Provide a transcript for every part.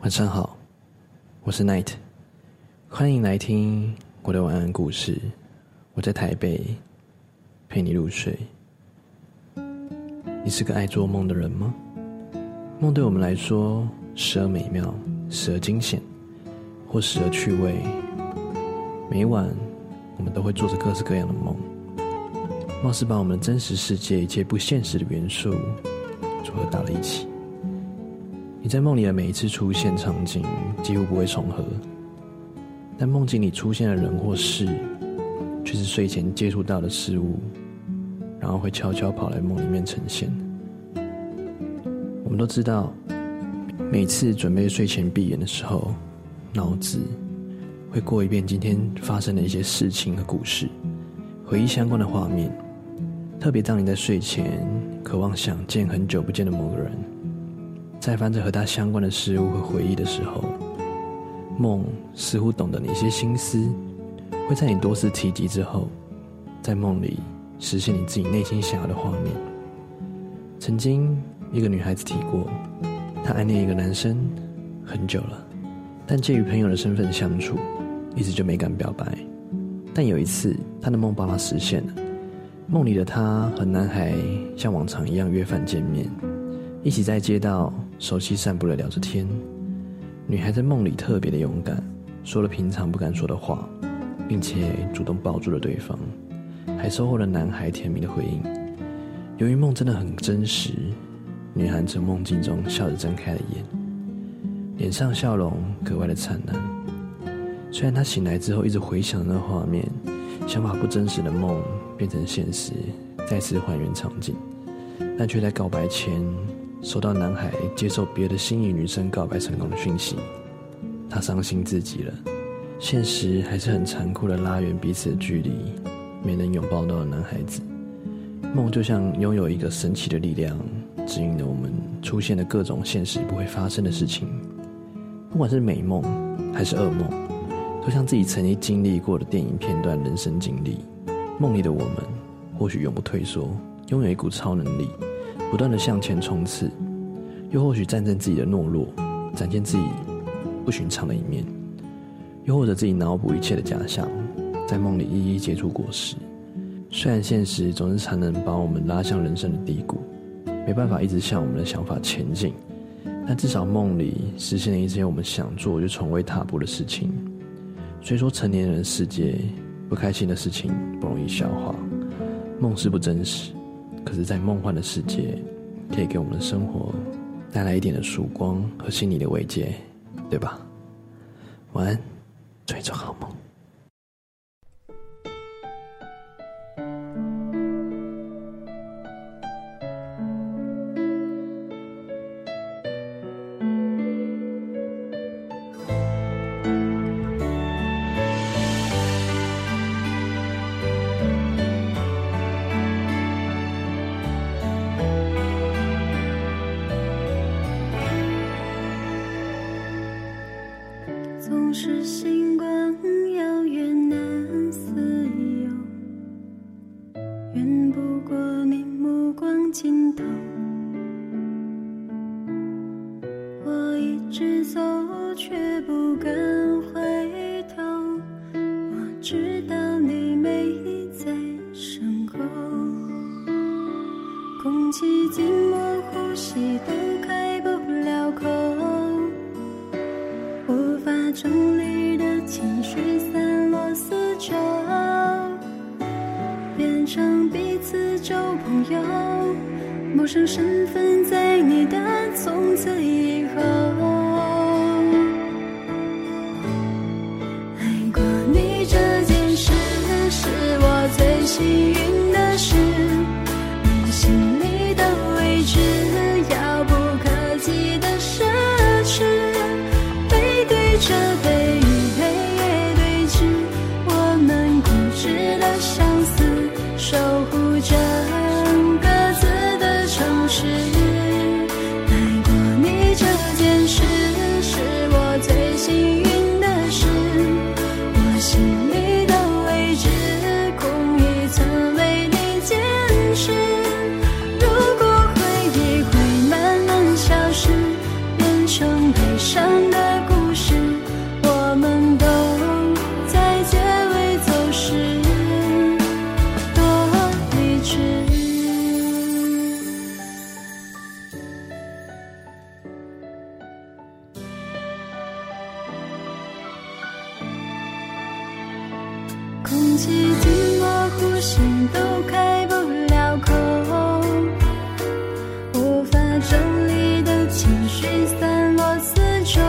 晚上好，我是 Night，欢迎来听我的晚安故事。我在台北陪你入睡。你是个爱做梦的人吗？梦对我们来说，时而美妙，时而惊险，或时而趣味。每晚我们都会做着各式各样的梦，貌似把我们真实世界一切不现实的元素组合到了一起。在梦里的每一次出现场景几乎不会重合，但梦境里出现的人或事，却是睡前接触到的事物，然后会悄悄跑来梦里面呈现。我们都知道，每次准备睡前闭眼的时候，脑子会过一遍今天发生的一些事情和故事，回忆相关的画面。特别当你在睡前渴望想见很久不见的某个人。在翻着和他相关的事物和回忆的时候，梦似乎懂得你一些心思，会在你多次提及之后，在梦里实现你自己内心想要的画面。曾经，一个女孩子提过，她暗恋一个男生很久了，但介于朋友的身份相处，一直就没敢表白。但有一次，她的梦帮她实现了，梦里的她和男孩像往常一样约饭见面，一起在街道。熟悉散步的聊着天，女孩在梦里特别的勇敢，说了平常不敢说的话，并且主动抱住了对方，还收获了男孩甜蜜的回应。由于梦真的很真实，女孩从梦境中笑着睁开了眼，脸上笑容格外的灿烂。虽然她醒来之后一直回想那画面，想把不真实的梦变成现实，再次还原场景，但却在告白前。收到男孩接受别的心仪女生告白成功的讯息，他伤心至极了。现实还是很残酷的拉远彼此的距离，没能拥抱到的男孩子。梦就像拥有一个神奇的力量，指引着我们出现的各种现实不会发生的事情。不管是美梦还是噩梦，都像自己曾经经历过的电影片段、人生经历。梦里的我们，或许永不退缩，拥有一股超能力。不断的向前冲刺，又或许战胜自己的懦弱，展现自己不寻常的一面，又或者自己脑补一切的假象，在梦里一一结出果实。虽然现实总是常能把我们拉向人生的低谷，没办法一直向我们的想法前进，但至少梦里实现了一些我们想做却从未踏步的事情。虽说成年人世界不开心的事情不容易消化，梦是不真实。可是，在梦幻的世界，可以给我们的生活带来一点的曙光和心理的慰藉，对吧？晚安，做一场好梦。不过你目光尽头。我一直走，却不敢回头。我知道你没在身后，空气静默，呼吸都开不了口。无法整理的情绪散落四周，变成彼旧朋友，陌生身份在你的从此以后。空气寂寞呼吸都开不了口无法整理的情绪散落四周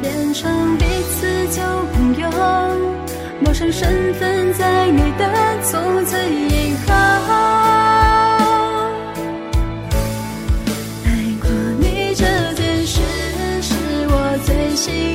变成彼此旧朋友陌生身份在你的从此以后爱过你这件事是我最幸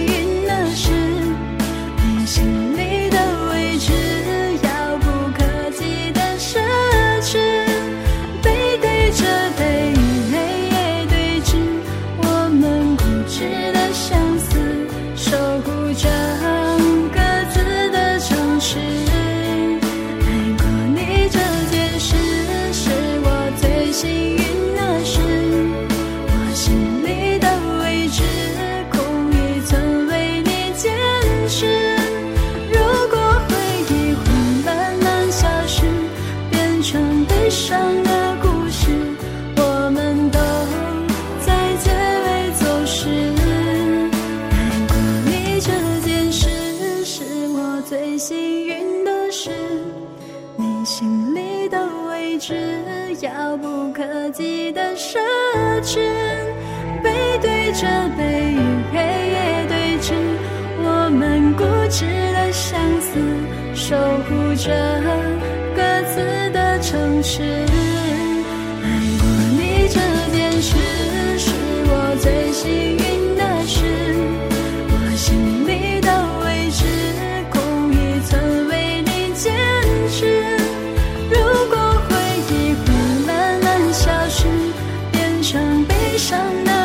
纸背对着背与黑夜对峙我们固执的相思守护着各自的城池爱过你这件事是我最幸运的事我心里的位置空一寸为你坚持如果回忆会慢慢消失变成上的